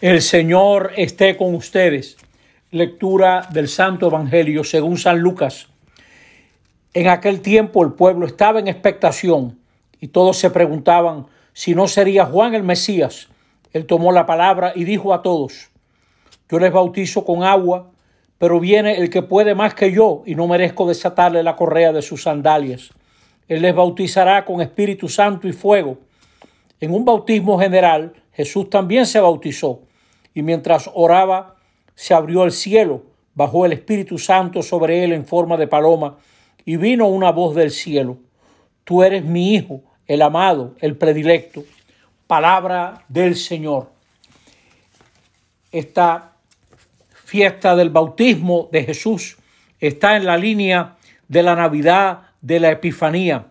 El Señor esté con ustedes. Lectura del Santo Evangelio según San Lucas. En aquel tiempo el pueblo estaba en expectación y todos se preguntaban si no sería Juan el Mesías. Él tomó la palabra y dijo a todos, yo les bautizo con agua, pero viene el que puede más que yo y no merezco desatarle la correa de sus sandalias. Él les bautizará con Espíritu Santo y fuego. En un bautismo general, Jesús también se bautizó y mientras oraba se abrió el cielo, bajó el Espíritu Santo sobre él en forma de paloma y vino una voz del cielo. Tú eres mi Hijo, el amado, el predilecto. Palabra del Señor. Esta fiesta del bautismo de Jesús está en la línea de la Navidad, de la Epifanía.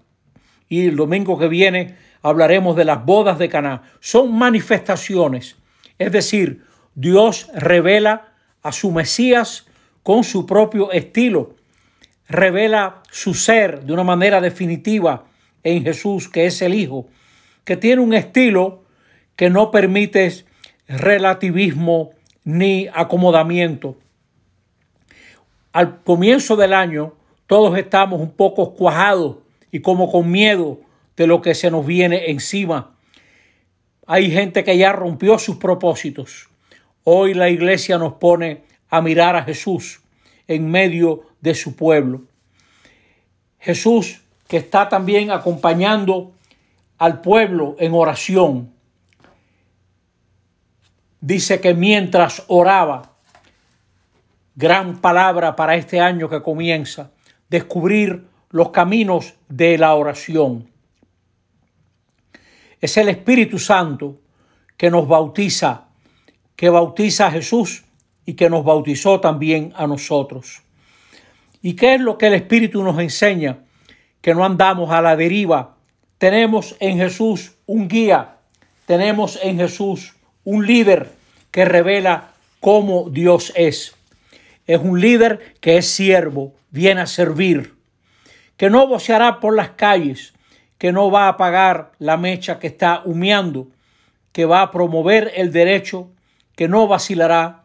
Y el domingo que viene hablaremos de las bodas de Caná. Son manifestaciones, es decir, Dios revela a su Mesías con su propio estilo, revela su ser de una manera definitiva en Jesús, que es el Hijo, que tiene un estilo que no permite relativismo ni acomodamiento. Al comienzo del año todos estamos un poco cuajados y como con miedo de lo que se nos viene encima. Hay gente que ya rompió sus propósitos. Hoy la iglesia nos pone a mirar a Jesús en medio de su pueblo. Jesús que está también acompañando al pueblo en oración. Dice que mientras oraba, gran palabra para este año que comienza, descubrir los caminos de la oración. Es el Espíritu Santo que nos bautiza, que bautiza a Jesús y que nos bautizó también a nosotros. ¿Y qué es lo que el Espíritu nos enseña? Que no andamos a la deriva. Tenemos en Jesús un guía, tenemos en Jesús un líder que revela cómo Dios es. Es un líder que es siervo, viene a servir, que no voceará por las calles, que no va a apagar la mecha que está humeando, que va a promover el derecho, que no vacilará,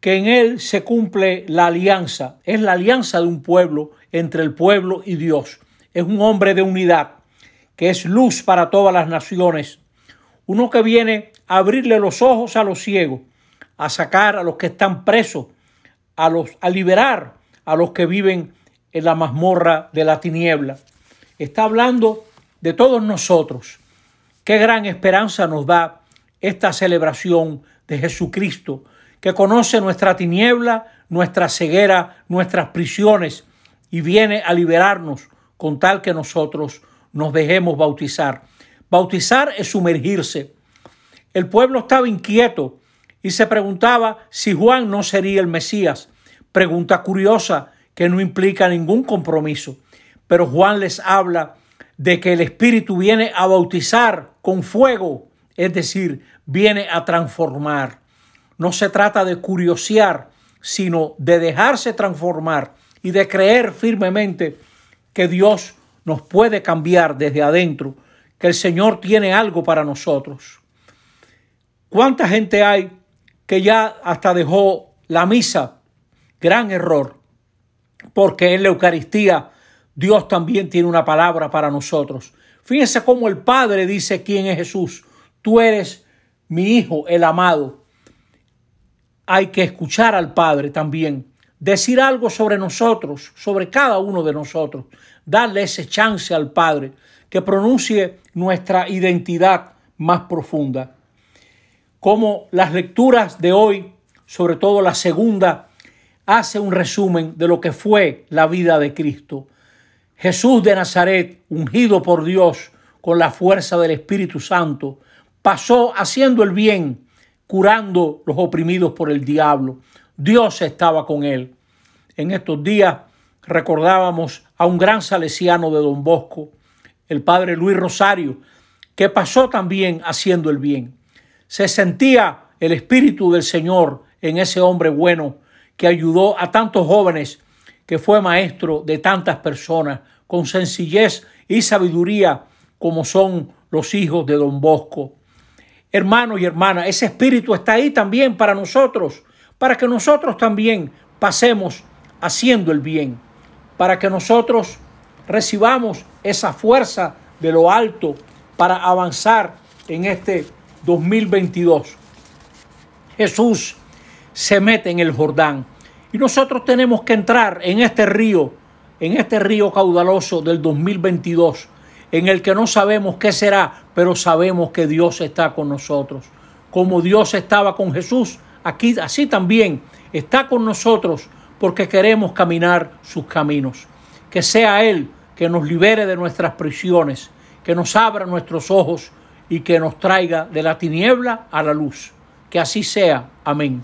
que en él se cumple la alianza. Es la alianza de un pueblo entre el pueblo y Dios. Es un hombre de unidad, que es luz para todas las naciones. Uno que viene a abrirle los ojos a los ciegos, a sacar a los que están presos, a, los, a liberar a los que viven en la mazmorra de la tiniebla. Está hablando de todos nosotros. Qué gran esperanza nos da esta celebración de Jesucristo, que conoce nuestra tiniebla, nuestra ceguera, nuestras prisiones y viene a liberarnos con tal que nosotros nos dejemos bautizar. Bautizar es sumergirse. El pueblo estaba inquieto y se preguntaba si Juan no sería el Mesías. Pregunta curiosa que no implica ningún compromiso. Pero Juan les habla de que el Espíritu viene a bautizar con fuego, es decir, viene a transformar. No se trata de curiosear, sino de dejarse transformar y de creer firmemente que Dios nos puede cambiar desde adentro, que el Señor tiene algo para nosotros. ¿Cuánta gente hay que ya hasta dejó la misa? Gran error, porque en la Eucaristía Dios también tiene una palabra para nosotros. Fíjense cómo el Padre dice quién es Jesús. Tú eres mi Hijo, el amado. Hay que escuchar al Padre también, decir algo sobre nosotros, sobre cada uno de nosotros, darle ese chance al Padre que pronuncie nuestra identidad más profunda. Como las lecturas de hoy, sobre todo la segunda, hace un resumen de lo que fue la vida de Cristo Jesús de Nazaret, ungido por Dios con la fuerza del Espíritu Santo, pasó haciendo el bien, curando los oprimidos por el diablo. Dios estaba con él. En estos días recordábamos a un gran salesiano de Don Bosco, el padre Luis Rosario, que pasó también haciendo el bien. Se sentía el Espíritu del Señor en ese hombre bueno que ayudó a tantos jóvenes que fue maestro de tantas personas con sencillez y sabiduría como son los hijos de don Bosco. hermanos y hermanas, ese espíritu está ahí también para nosotros, para que nosotros también pasemos haciendo el bien, para que nosotros recibamos esa fuerza de lo alto para avanzar en este 2022. Jesús se mete en el Jordán y nosotros tenemos que entrar en este río, en este río caudaloso del 2022, en el que no sabemos qué será, pero sabemos que Dios está con nosotros. Como Dios estaba con Jesús, aquí así también está con nosotros porque queremos caminar sus caminos. Que sea Él que nos libere de nuestras prisiones, que nos abra nuestros ojos y que nos traiga de la tiniebla a la luz. Que así sea. Amén.